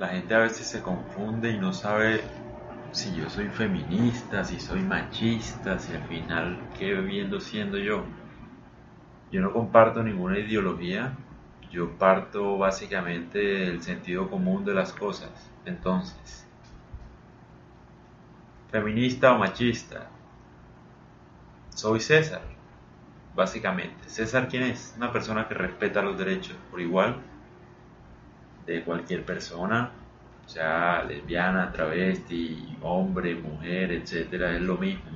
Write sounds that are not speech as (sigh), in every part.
la gente a veces se confunde y no sabe si yo soy feminista, si soy machista, si al final qué viendo siendo yo. Yo no comparto ninguna ideología, yo parto básicamente del sentido común de las cosas. Entonces, feminista o machista, soy César, básicamente. César, ¿quién es? Una persona que respeta los derechos por igual de cualquier persona, sea lesbiana, travesti, hombre, mujer, etcétera, es lo mismo.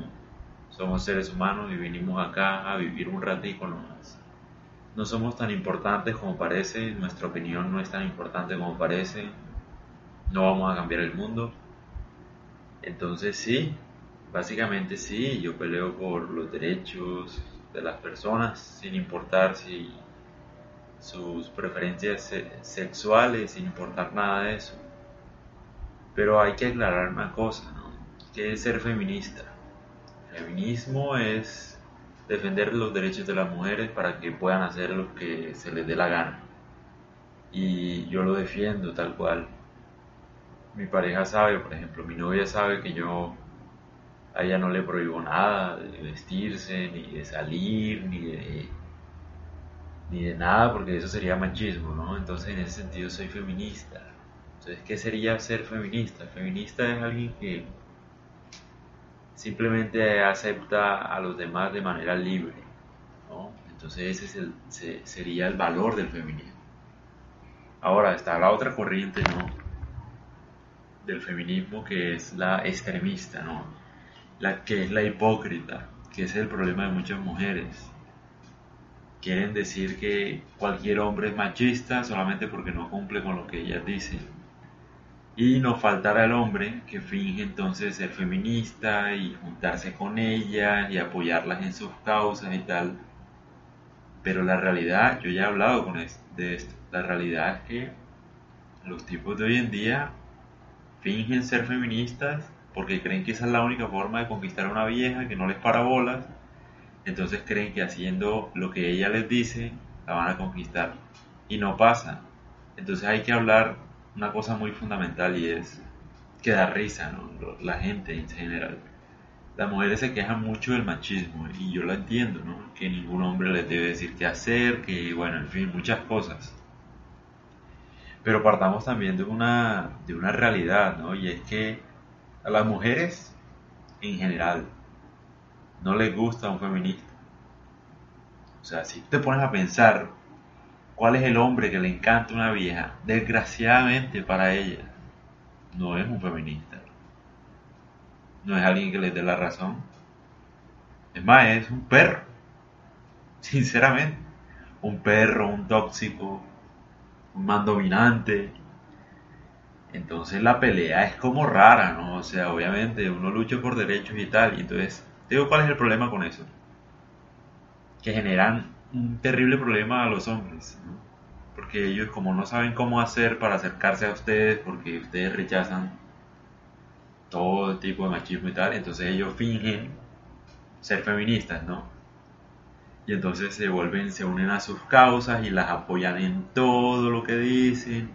Somos seres humanos y vinimos acá a vivir un ratico nomás. No somos tan importantes como parece, nuestra opinión no es tan importante como parece, no vamos a cambiar el mundo. Entonces sí, básicamente sí, yo peleo por los derechos de las personas sin importar si sus preferencias sexuales, sin importar nada de eso. Pero hay que aclarar una cosa, ¿no? ¿Qué es ser feminista? Feminismo es defender los derechos de las mujeres para que puedan hacer lo que se les dé la gana. Y yo lo defiendo tal cual. Mi pareja sabe, por ejemplo, mi novia sabe que yo a ella no le prohíbo nada de vestirse, ni de salir, ni de, ni de nada, porque eso sería machismo, ¿no? Entonces en ese sentido soy feminista. Entonces, ¿qué sería ser feminista? Feminista es alguien que simplemente acepta a los demás de manera libre. ¿no? Entonces ese sería el valor del feminismo. Ahora está la otra corriente ¿no? del feminismo que es la extremista, ¿no? la que es la hipócrita, que es el problema de muchas mujeres. Quieren decir que cualquier hombre es machista solamente porque no cumple con lo que ellas dicen y no faltará el hombre que finge entonces ser feminista y juntarse con ellas y apoyarlas en sus causas y tal. Pero la realidad, yo ya he hablado con de esto, la realidad es que los tipos de hoy en día fingen ser feministas porque creen que esa es la única forma de conquistar a una vieja que no les para bolas. Entonces creen que haciendo lo que ella les dice la van a conquistar. Y no pasa. Entonces hay que hablar una cosa muy fundamental y es que da risa, ¿no? La gente en general. Las mujeres se quejan mucho del machismo y yo lo entiendo, ¿no? Que ningún hombre les debe decir qué hacer, que bueno, en fin, muchas cosas. Pero partamos también de una, de una realidad, ¿no? Y es que a las mujeres en general no les gusta un feminista. O sea, si te pones a pensar ¿Cuál es el hombre que le encanta una vieja? Desgraciadamente para ella, no es un feminista. No es alguien que le dé la razón. Es más, es un perro. Sinceramente. Un perro, un tóxico, un man dominante. Entonces la pelea es como rara, ¿no? O sea, obviamente uno lucha por derechos y tal. Y entonces, digo, ¿cuál es el problema con eso? Que generan un terrible problema a los hombres, porque ellos como no saben cómo hacer para acercarse a ustedes, porque ustedes rechazan todo tipo de machismo y tal, entonces ellos fingen ser feministas, ¿no? Y entonces se vuelven, se unen a sus causas y las apoyan en todo lo que dicen,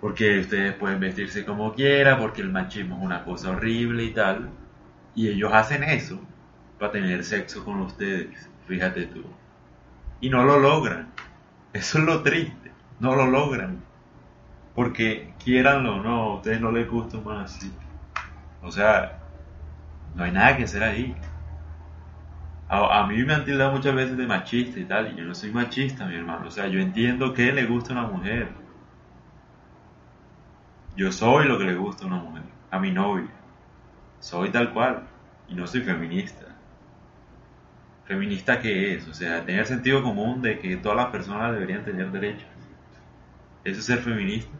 porque ustedes pueden vestirse como quieran, porque el machismo es una cosa horrible y tal, y ellos hacen eso para tener sexo con ustedes, fíjate tú y no lo logran. Eso es lo triste, no lo logran. Porque quieranlo o no, a ustedes no les gusta más así. O sea, no hay nada que hacer ahí. A, mí me han tildado muchas veces de machista y tal, y yo no soy machista, mi hermano. O sea, yo entiendo que le gusta a una mujer. Yo soy lo que le gusta a una mujer, a mi novia. Soy tal cual, y no soy feminista feminista que es, o sea, tener sentido común de que todas las personas deberían tener derechos. ¿Eso es ser feminista?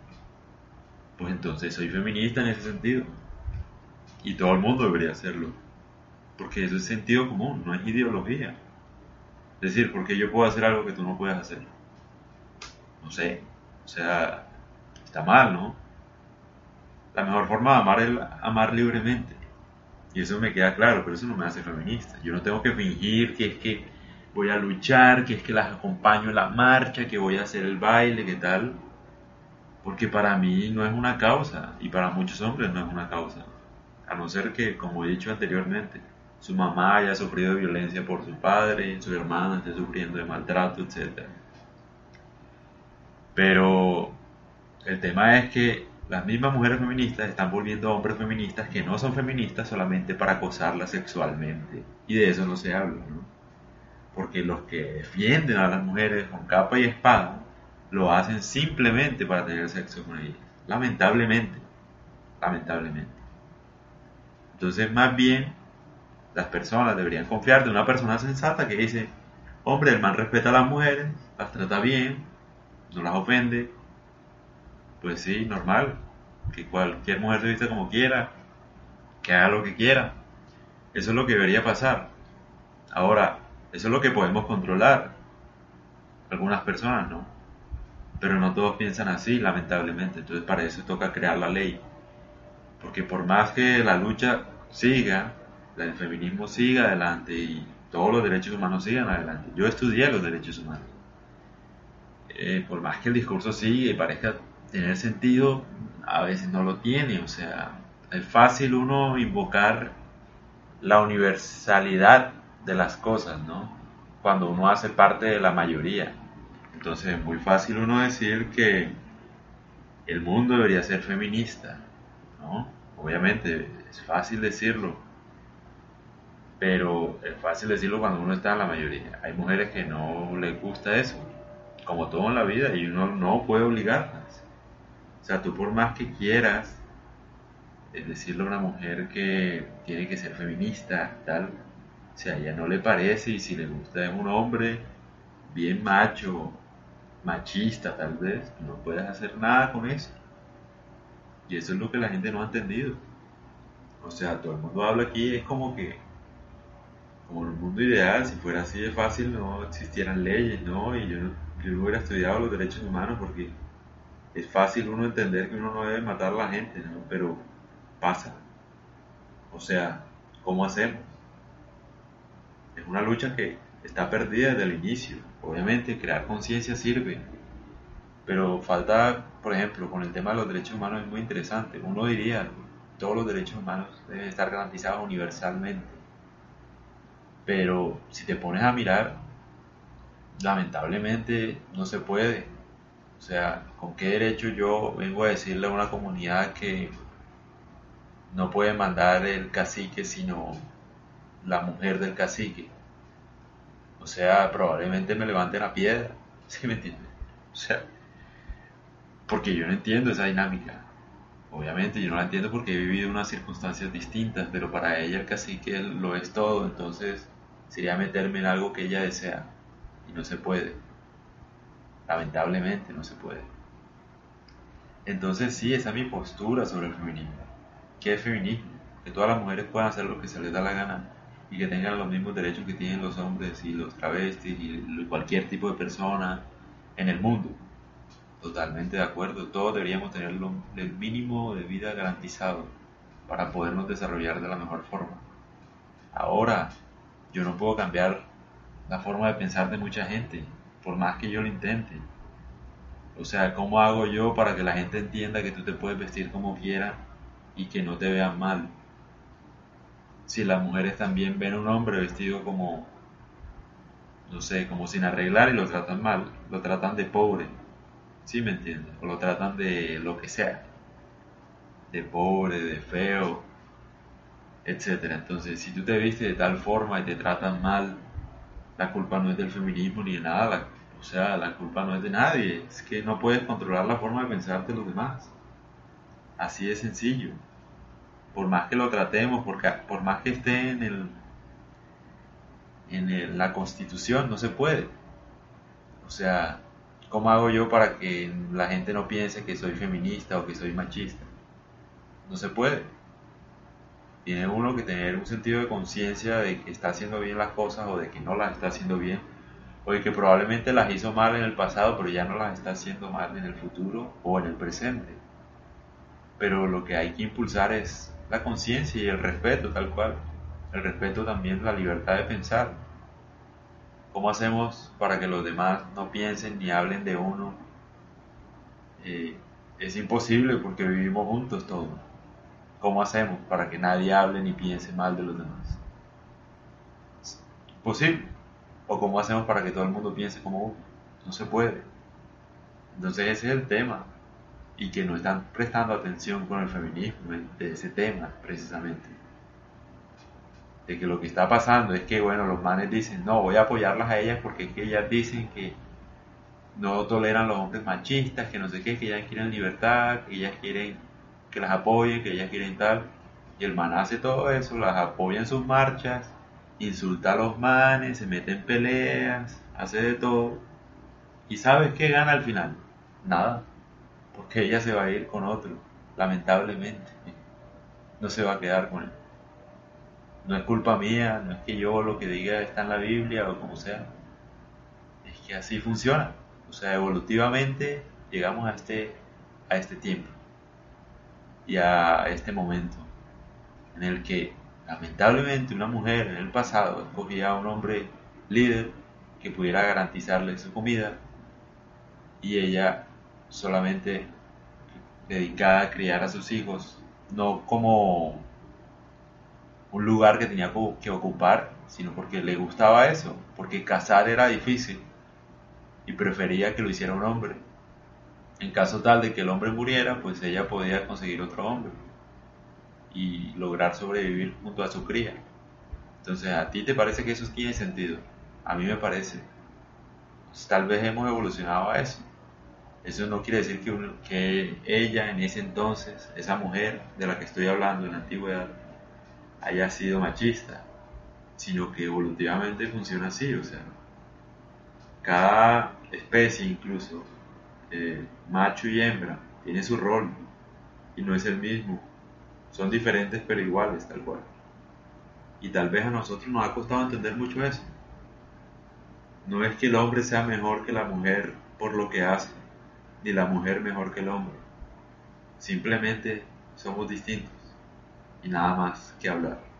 Pues entonces soy feminista en ese sentido. Y todo el mundo debería hacerlo. Porque eso es sentido común, no es ideología. Es decir, porque yo puedo hacer algo que tú no puedes hacer. No sé. O sea, está mal, ¿no? La mejor forma de amar es amar libremente. Y eso me queda claro, pero eso no me hace feminista. Yo no tengo que fingir que es que voy a luchar, que es que las acompaño en la marcha, que voy a hacer el baile, que tal. Porque para mí no es una causa y para muchos hombres no es una causa. A no ser que, como he dicho anteriormente, su mamá haya sufrido violencia por su padre, su hermana esté sufriendo de maltrato, etc. Pero el tema es que las mismas mujeres feministas están volviendo a hombres feministas que no son feministas solamente para acosarlas sexualmente. Y de eso no se habla, ¿no? Porque los que defienden a las mujeres con capa y espada lo hacen simplemente para tener sexo con ellas. Lamentablemente. Lamentablemente. Entonces, más bien, las personas deberían confiar de una persona sensata que dice, hombre, el man respeta a las mujeres, las trata bien, no las ofende, pues sí, normal, que cualquier mujer se vista como quiera, que haga lo que quiera. Eso es lo que debería pasar. Ahora, eso es lo que podemos controlar. Algunas personas no. Pero no todos piensan así, lamentablemente. Entonces para eso toca crear la ley. Porque por más que la lucha siga, el feminismo siga adelante y todos los derechos humanos sigan adelante. Yo estudié los derechos humanos. Eh, por más que el discurso siga y parezca tener sentido, a veces no lo tiene. O sea, es fácil uno invocar la universalidad de las cosas, ¿no? Cuando uno hace parte de la mayoría. Entonces es muy fácil uno decir que el mundo debería ser feminista, ¿no? Obviamente es fácil decirlo, pero es fácil decirlo cuando uno está en la mayoría. Hay mujeres que no les gusta eso, como todo en la vida, y uno no puede obligarlas. O sea, tú por más que quieras decirle a una mujer que tiene que ser feminista, tal, o sea, a ella no le parece y si le gusta es un hombre bien macho, machista tal vez, no puedes hacer nada con eso. Y eso es lo que la gente no ha entendido. O sea, todo el mundo habla aquí, es como que, como en un mundo ideal, si fuera así de fácil no existieran leyes, ¿no? Y yo, yo no hubiera estudiado los derechos humanos porque es fácil uno entender que uno no debe matar a la gente, ¿no? Pero pasa. O sea, ¿cómo hacemos? Es una lucha que está perdida desde el inicio. Obviamente, crear conciencia sirve. Pero falta, por ejemplo, con el tema de los derechos humanos es muy interesante. Uno diría, todos los derechos humanos deben estar garantizados universalmente. Pero si te pones a mirar, lamentablemente no se puede. O sea, ¿con qué derecho yo vengo a decirle a una comunidad que no puede mandar el cacique sino la mujer del cacique? O sea, probablemente me levanten a piedra. (laughs) ¿Sí me entiendes? O sea, porque yo no entiendo esa dinámica. Obviamente yo no la entiendo porque he vivido unas circunstancias distintas, pero para ella el cacique lo es todo, entonces sería meterme en algo que ella desea y no se puede. Lamentablemente no se puede. Entonces sí, esa es mi postura sobre el feminismo. ¿Qué es feminismo? Que todas las mujeres puedan hacer lo que se les da la gana y que tengan los mismos derechos que tienen los hombres y los travestis y cualquier tipo de persona en el mundo. Totalmente de acuerdo, todos deberíamos tener el mínimo de vida garantizado para podernos desarrollar de la mejor forma. Ahora, yo no puedo cambiar la forma de pensar de mucha gente, por más que yo lo intente. O sea, ¿cómo hago yo para que la gente entienda que tú te puedes vestir como quieras y que no te vean mal? Si las mujeres también ven a un hombre vestido como, no sé, como sin arreglar y lo tratan mal, lo tratan de pobre, ¿sí me entiendes? O lo tratan de lo que sea, de pobre, de feo, etcétera. Entonces, si tú te vistes de tal forma y te tratan mal, la culpa no es del feminismo ni de nada, o sea, la culpa no es de nadie, es que no puedes controlar la forma de pensar de los demás. Así de sencillo. Por más que lo tratemos, porque, por más que esté en, el, en la constitución, no se puede. O sea, ¿cómo hago yo para que la gente no piense que soy feminista o que soy machista? No se puede. Tiene uno que tener un sentido de conciencia de que está haciendo bien las cosas o de que no las está haciendo bien o que probablemente las hizo mal en el pasado, pero ya no las está haciendo mal en el futuro o en el presente. Pero lo que hay que impulsar es la conciencia y el respeto, tal cual. El respeto también la libertad de pensar. ¿Cómo hacemos para que los demás no piensen ni hablen de uno eh, es imposible porque vivimos juntos todos. ¿Cómo hacemos para que nadie hable ni piense mal de los demás? ¿Posible? ¿O cómo hacemos para que todo el mundo piense como uno? No se puede. Entonces ese es el tema. Y que no están prestando atención con el feminismo de ese tema precisamente. De que lo que está pasando es que, bueno, los manes dicen, no, voy a apoyarlas a ellas porque es que ellas dicen que no toleran los hombres machistas, que no sé qué, que ellas quieren libertad, que ellas quieren que las apoyen, que ellas quieren tal. Y el man hace todo eso, las apoya en sus marchas, insulta a los manes, se mete en peleas, hace de todo. ¿Y sabes qué gana al final? Nada, porque ella se va a ir con otro, lamentablemente. No se va a quedar con él. No es culpa mía, no es que yo lo que diga está en la Biblia o como sea. Es que así funciona. O sea, evolutivamente llegamos a este, a este tiempo y a este momento en el que lamentablemente una mujer en el pasado escogía a un hombre líder que pudiera garantizarle su comida y ella solamente dedicada a criar a sus hijos, no como un lugar que tenía que ocupar, sino porque le gustaba eso, porque casar era difícil y prefería que lo hiciera un hombre. En caso tal de que el hombre muriera, pues ella podía conseguir otro hombre y lograr sobrevivir junto a su cría. Entonces, ¿a ti te parece que eso tiene sentido? A mí me parece. Pues, tal vez hemos evolucionado a eso. Eso no quiere decir que, que ella en ese entonces, esa mujer de la que estoy hablando en la antigüedad, haya sido machista, sino que evolutivamente funciona así, o sea, cada especie incluso, eh, macho y hembra, tiene su rol y no es el mismo. Son diferentes pero iguales, tal cual. Y tal vez a nosotros nos ha costado entender mucho eso. No es que el hombre sea mejor que la mujer por lo que hace, ni la mujer mejor que el hombre. Simplemente somos distintos y nada más que hablar.